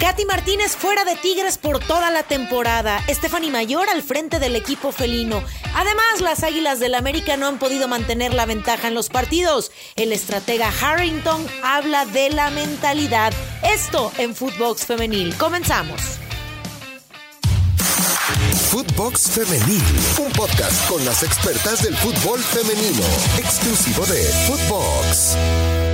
Katy Martínez fuera de Tigres por toda la temporada. Stephanie Mayor al frente del equipo felino. Además, las Águilas del América no han podido mantener la ventaja en los partidos. El estratega Harrington habla de la mentalidad. Esto en Footbox Femenil. Comenzamos. Footbox Femenil, un podcast con las expertas del fútbol femenino, exclusivo de Footbox.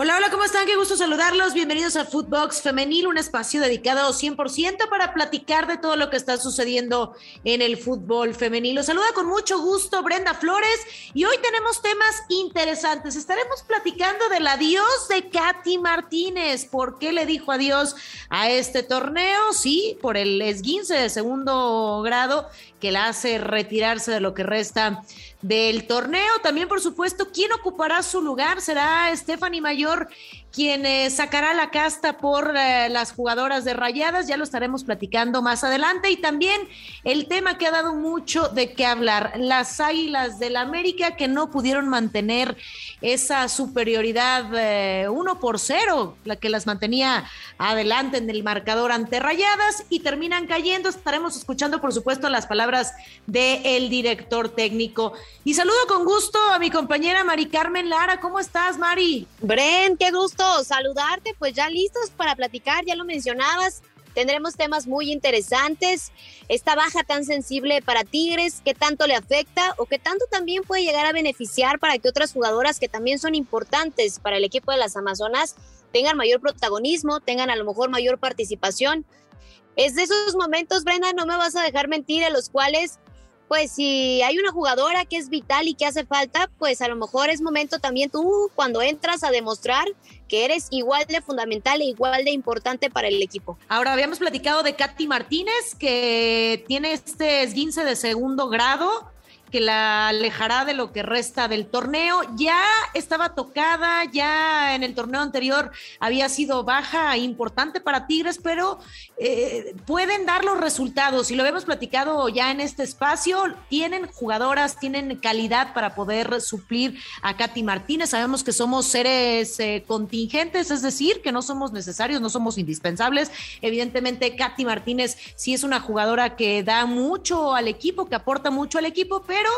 Hola, hola, ¿cómo están? Qué gusto saludarlos. Bienvenidos a Footbox Femenil, un espacio dedicado 100% para platicar de todo lo que está sucediendo en el fútbol femenil. Los saluda con mucho gusto Brenda Flores y hoy tenemos temas interesantes. Estaremos platicando del adiós de Katy Martínez. ¿Por qué le dijo adiós a este torneo? Sí, por el esguince de segundo grado que la hace retirarse de lo que resta del torneo. También, por supuesto, ¿quién ocupará su lugar? ¿Será Stephanie Mayor quien sacará la casta por eh, las jugadoras de Rayadas? Ya lo estaremos platicando más adelante. Y también el tema que ha dado mucho de qué hablar, las Águilas del América que no pudieron mantener esa superioridad eh, uno por cero, la que las mantenía adelante en el marcador ante Rayadas y terminan cayendo. Estaremos escuchando, por supuesto, las palabras del director técnico. Y saludo con gusto a mi compañera Mari Carmen Lara. ¿Cómo estás, Mari? Bren, qué gusto saludarte. Pues ya listos para platicar, ya lo mencionabas. Tendremos temas muy interesantes. Esta baja tan sensible para Tigres, qué tanto le afecta o qué tanto también puede llegar a beneficiar para que otras jugadoras que también son importantes para el equipo de las Amazonas tengan mayor protagonismo, tengan a lo mejor mayor participación. Es de esos momentos, Brenda, no me vas a dejar mentir, en los cuales pues si hay una jugadora que es vital y que hace falta, pues a lo mejor es momento también tú cuando entras a demostrar que eres igual de fundamental e igual de importante para el equipo. Ahora habíamos platicado de Katy Martínez que tiene este esguince de segundo grado que la alejará de lo que resta del torneo. Ya estaba tocada, ya en el torneo anterior había sido baja importante para Tigres, pero eh, pueden dar los resultados y lo hemos platicado ya en este espacio. Tienen jugadoras, tienen calidad para poder suplir a Katy Martínez. Sabemos que somos seres eh, contingentes, es decir, que no somos necesarios, no somos indispensables. Evidentemente, Katy Martínez sí es una jugadora que da mucho al equipo, que aporta mucho al equipo, pero pero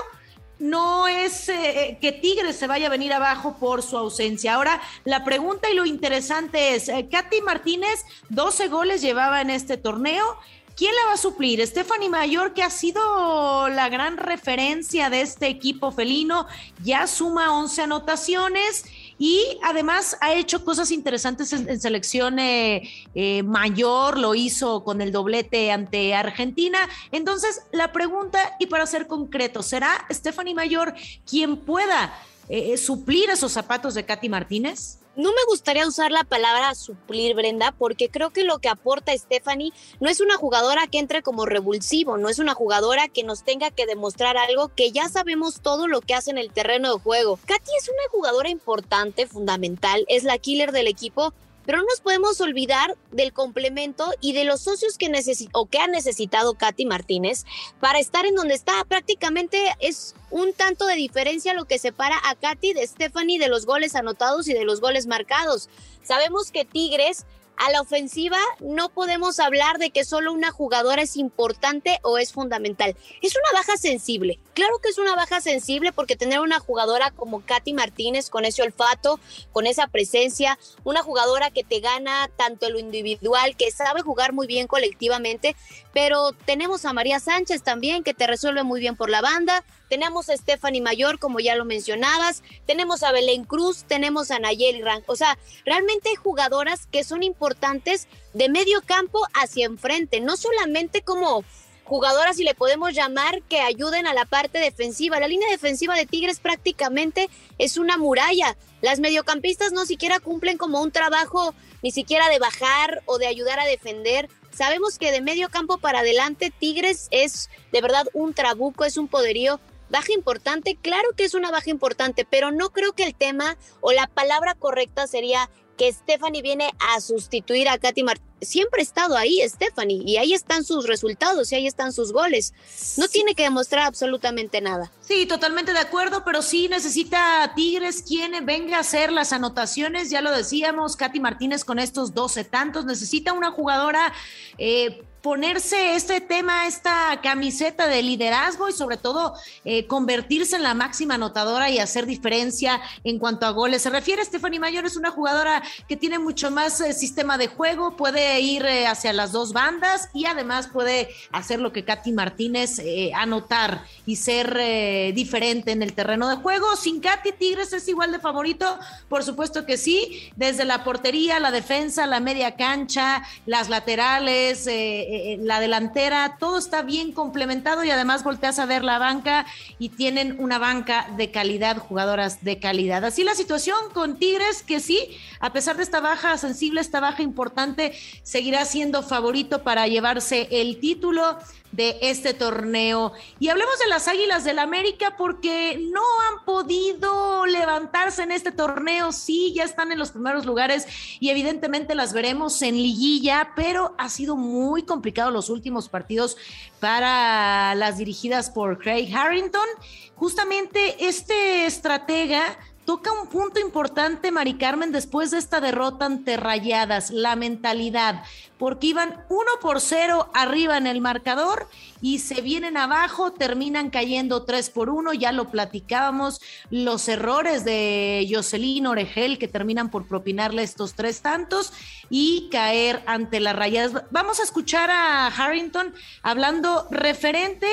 no es eh, que Tigres se vaya a venir abajo por su ausencia. Ahora, la pregunta y lo interesante es, eh, Katy Martínez, 12 goles llevaba en este torneo. ¿Quién la va a suplir? Stephanie Mayor, que ha sido la gran referencia de este equipo felino, ya suma 11 anotaciones y además ha hecho cosas interesantes en, selección eh, eh, mayor, lo hizo con el doblete ante Argentina. Entonces, la pregunta, y para ser concreto, ¿será Stephanie Mayor quien pueda eh, suplir esos zapatos de Katy Martínez? No me gustaría usar la palabra suplir, Brenda, porque creo que lo que aporta Stephanie no es una jugadora que entre como revulsivo, no es una jugadora que nos tenga que demostrar algo que ya sabemos todo lo que hace en el terreno de juego. Katy es una jugadora importante, fundamental, es la killer del equipo, pero no nos podemos olvidar del complemento y de los socios que o que ha necesitado Katy Martínez para estar en donde está. Prácticamente es un tanto de diferencia lo que separa a Katy de Stephanie de los goles anotados y de los goles marcados. Sabemos que Tigres a la ofensiva no podemos hablar de que solo una jugadora es importante o es fundamental. Es una baja sensible. Claro que es una baja sensible porque tener una jugadora como Katy Martínez con ese olfato, con esa presencia, una jugadora que te gana tanto en lo individual, que sabe jugar muy bien colectivamente, pero tenemos a María Sánchez también que te resuelve muy bien por la banda, tenemos a Stephanie Mayor, como ya lo mencionabas, tenemos a Belén Cruz, tenemos a Nayeli Rank. O sea, realmente hay jugadoras que son importantes de medio campo hacia enfrente, no solamente como jugadoras, si le podemos llamar, que ayuden a la parte defensiva. La línea defensiva de Tigres prácticamente es una muralla. Las mediocampistas no siquiera cumplen como un trabajo ni siquiera de bajar o de ayudar a defender. Sabemos que de medio campo para adelante Tigres es de verdad un trabuco, es un poderío Baja importante, claro que es una baja importante, pero no creo que el tema o la palabra correcta sería que Stephanie viene a sustituir a Katy Martínez. Siempre ha estado ahí Stephanie y ahí están sus resultados y ahí están sus goles. No tiene que demostrar absolutamente nada. Sí, totalmente de acuerdo, pero sí necesita Tigres quien venga a hacer las anotaciones. Ya lo decíamos, Katy Martínez con estos 12 tantos. Necesita una jugadora eh, ponerse este tema, esta camiseta de liderazgo y sobre todo eh, convertirse en la máxima anotadora y hacer diferencia en cuanto a goles. Se refiere a Stephanie Mayor, es una jugadora que tiene mucho más eh, sistema de juego, puede ir eh, hacia las dos bandas y además puede hacer lo que Katy Martínez, anotar y ser diferente en el terreno de juego. Sin Katy Tigres es igual de favorito, por supuesto que sí, desde la portería, la defensa, la media cancha, las laterales, eh, la delantera, todo está bien complementado y además volteas a ver la banca y tienen una banca de calidad, jugadoras de calidad. Así la situación con Tigres, que sí, a pesar de esta baja sensible, esta baja importante, seguirá siendo favorito para llevarse el título de este torneo. Y hablemos de las Águilas del América porque no han podido levantarse en este torneo. Sí, ya están en los primeros lugares y evidentemente las veremos en liguilla, pero ha sido muy complicado los últimos partidos para las dirigidas por Craig Harrington. Justamente este estratega toca un punto importante, Mari Carmen, después de esta derrota ante Rayadas, la mentalidad, porque iban uno por cero arriba en el marcador y se vienen abajo, terminan cayendo tres por uno, ya lo platicábamos, los errores de Jocelyn Oregel que terminan por propinarle estos tres tantos y caer ante las Rayadas. Vamos a escuchar a Harrington hablando referente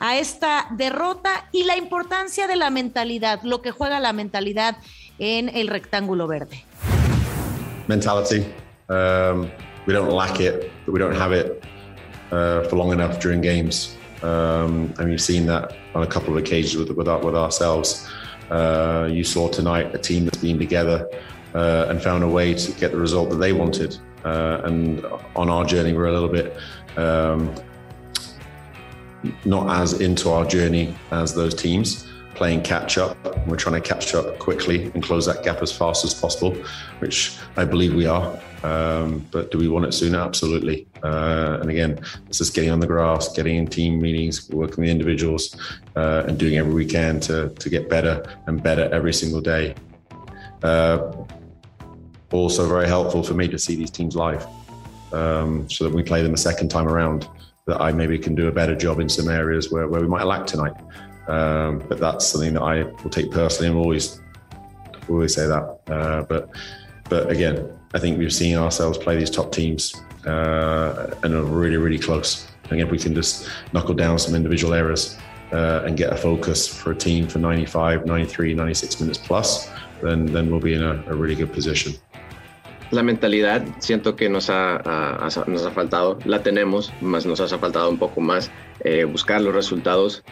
a esta derrota y la importancia de la mentalidad, lo que juega la mentalidad en el rectángulo verde. Mentality. Um, we don't lack it, but we don't have it uh, for long enough during games. Um, and you've seen that on a couple of occasions with, with, our, with ourselves. Uh, you saw tonight a team that's been together uh, and found a way to get the result that they wanted. Uh, and on our journey, we're a little bit um, not as into our journey as those teams playing catch up. We're trying to catch up quickly and close that gap as fast as possible, which I believe we are. Um, but do we want it sooner? Absolutely. Uh, and again, it's just getting on the grass, getting in team meetings, working with individuals, uh, and doing every we can to, to get better and better every single day. Uh, also, very helpful for me to see these teams live um, so that we play them a second time around that I maybe can do a better job in some areas where, where we might lack tonight. Um, but that's something that I will take personally and always always say that. Uh, but but again, I think we've seen ourselves play these top teams uh, and are really really close. And if we can just knuckle down some individual errors uh, and get a focus for a team for 95, 93, 96 minutes plus, then then we'll be in a, a really good position. La mentalidad siento que nos ha, nos ha faltado, la tenemos, más nos ha faltado un poco más eh, buscar los resultados,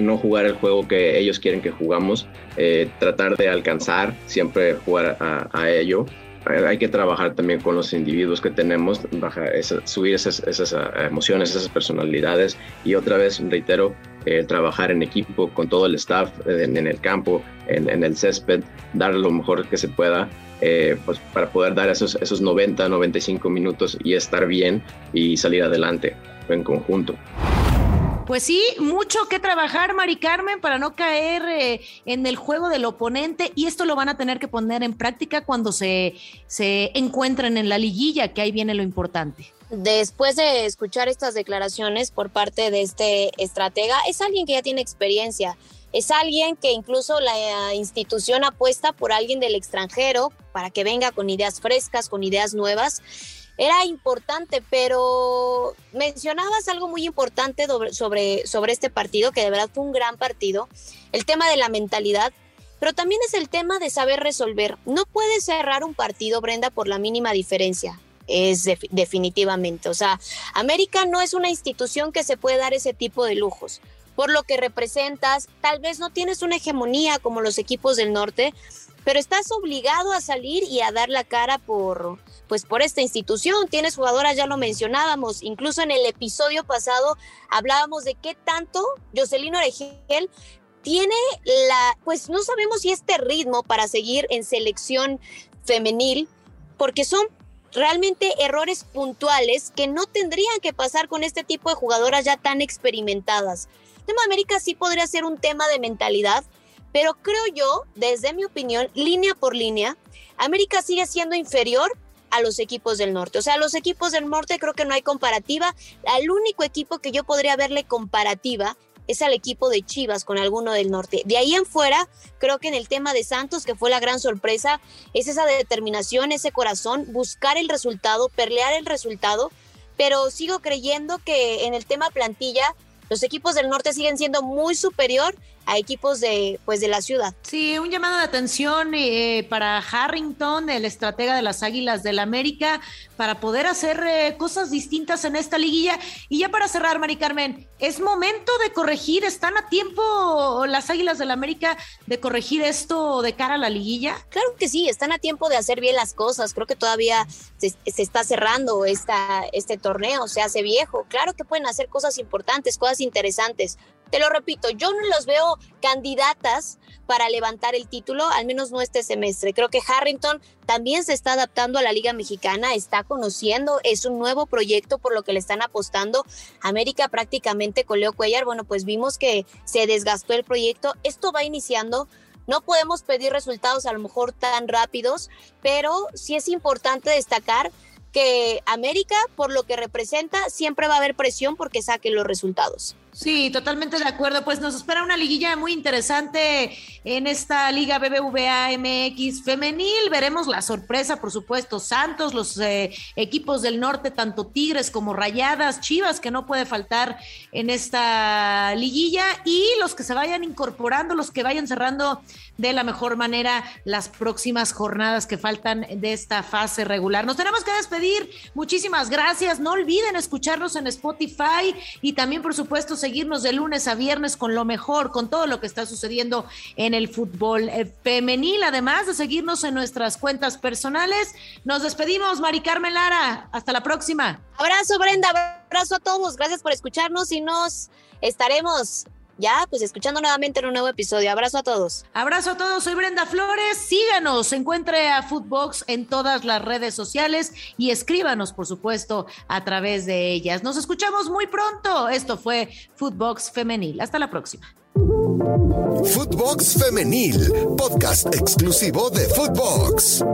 no jugar el juego que ellos quieren que jugamos, eh, tratar de alcanzar, siempre jugar a, ello. Eh, hay que trabajar también con los individuos que tenemos, baja subir esas, esas, emociones, esas personalidades y otra vez, reitero, trabajar en equipo con todo el staff en, el campo, en, en, el césped, dar lo mejor que se pueda eh, pues para poder dar esos, esos 90, 95 minutos y estar bien y salir adelante en conjunto. Pues sí, mucho que trabajar, Mari Carmen, para no caer eh, en el juego del oponente y esto lo van a tener que poner en práctica cuando se, se encuentren en la liguilla, que ahí viene lo importante. Después de escuchar estas declaraciones por parte de este estratega, es alguien que ya tiene experiencia es alguien que incluso la institución apuesta por alguien del extranjero para que venga con ideas frescas, con ideas nuevas. Era importante, pero mencionabas algo muy importante sobre, sobre este partido, que de verdad fue un gran partido, el tema de la mentalidad, pero también es el tema de saber resolver. No puedes cerrar un partido, Brenda, por la mínima diferencia es definitivamente. O sea, América no es una institución que se puede dar ese tipo de lujos por lo que representas. Tal vez no tienes una hegemonía como los equipos del norte, pero estás obligado a salir y a dar la cara por pues por esta institución. Tienes jugadoras, ya lo mencionábamos, incluso en el episodio pasado hablábamos de qué tanto Jocelyn Oregel tiene la, pues no sabemos si este ritmo para seguir en selección femenil porque son realmente errores puntuales que no tendrían que pasar con este tipo de jugadoras ya tan experimentadas. El tema de América sí podría ser un tema de mentalidad, pero creo yo, desde mi opinión, línea por línea, América sigue siendo inferior a los equipos del norte. O sea, los equipos del norte creo que no hay comparativa. Al único equipo que yo podría verle comparativa es al equipo de Chivas con alguno del norte. De ahí en fuera, creo que en el tema de Santos, que fue la gran sorpresa, es esa determinación, ese corazón, buscar el resultado, perlear el resultado, pero sigo creyendo que en el tema plantilla, los equipos del norte siguen siendo muy superior a equipos de, pues, de la ciudad. Sí, un llamado de atención eh, para Harrington, el estratega de las Águilas del América, para poder hacer eh, cosas distintas en esta liguilla. Y ya para cerrar, Mari Carmen, es momento de corregir, ¿están a tiempo las Águilas del América de corregir esto de cara a la liguilla? Claro que sí, están a tiempo de hacer bien las cosas. Creo que todavía se, se está cerrando esta, este torneo, se hace viejo. Claro que pueden hacer cosas importantes, cosas interesantes te lo repito, yo no los veo candidatas para levantar el título, al menos no este semestre. Creo que Harrington también se está adaptando a la Liga Mexicana, está conociendo, es un nuevo proyecto por lo que le están apostando. América prácticamente con Leo Cuellar, bueno, pues vimos que se desgastó el proyecto. Esto va iniciando. No podemos pedir resultados a lo mejor tan rápidos, pero sí es importante destacar que América, por lo que representa, siempre va a haber presión porque saque los resultados. Sí, totalmente de acuerdo. Pues nos espera una liguilla muy interesante en esta Liga BBVA MX femenil. Veremos la sorpresa, por supuesto, Santos, los eh, equipos del norte, tanto Tigres como Rayadas, Chivas, que no puede faltar en esta liguilla, y los que se vayan incorporando, los que vayan cerrando de la mejor manera las próximas jornadas que faltan de esta fase regular. Nos tenemos que despedir. Muchísimas gracias. No olviden escucharnos en Spotify y también, por supuesto, seguirnos de lunes a viernes con lo mejor, con todo lo que está sucediendo en el fútbol eh, femenil, además de seguirnos en nuestras cuentas personales. Nos despedimos, Mari Carmen Lara. Hasta la próxima. Abrazo, Brenda. Abrazo a todos. Gracias por escucharnos y nos estaremos ya, pues escuchando nuevamente en un nuevo episodio. Abrazo a todos. Abrazo a todos, soy Brenda Flores. Síganos, encuentre a Footbox en todas las redes sociales y escríbanos, por supuesto, a través de ellas. Nos escuchamos muy pronto. Esto fue Footbox Femenil. Hasta la próxima. Footbox Femenil, podcast exclusivo de Footbox.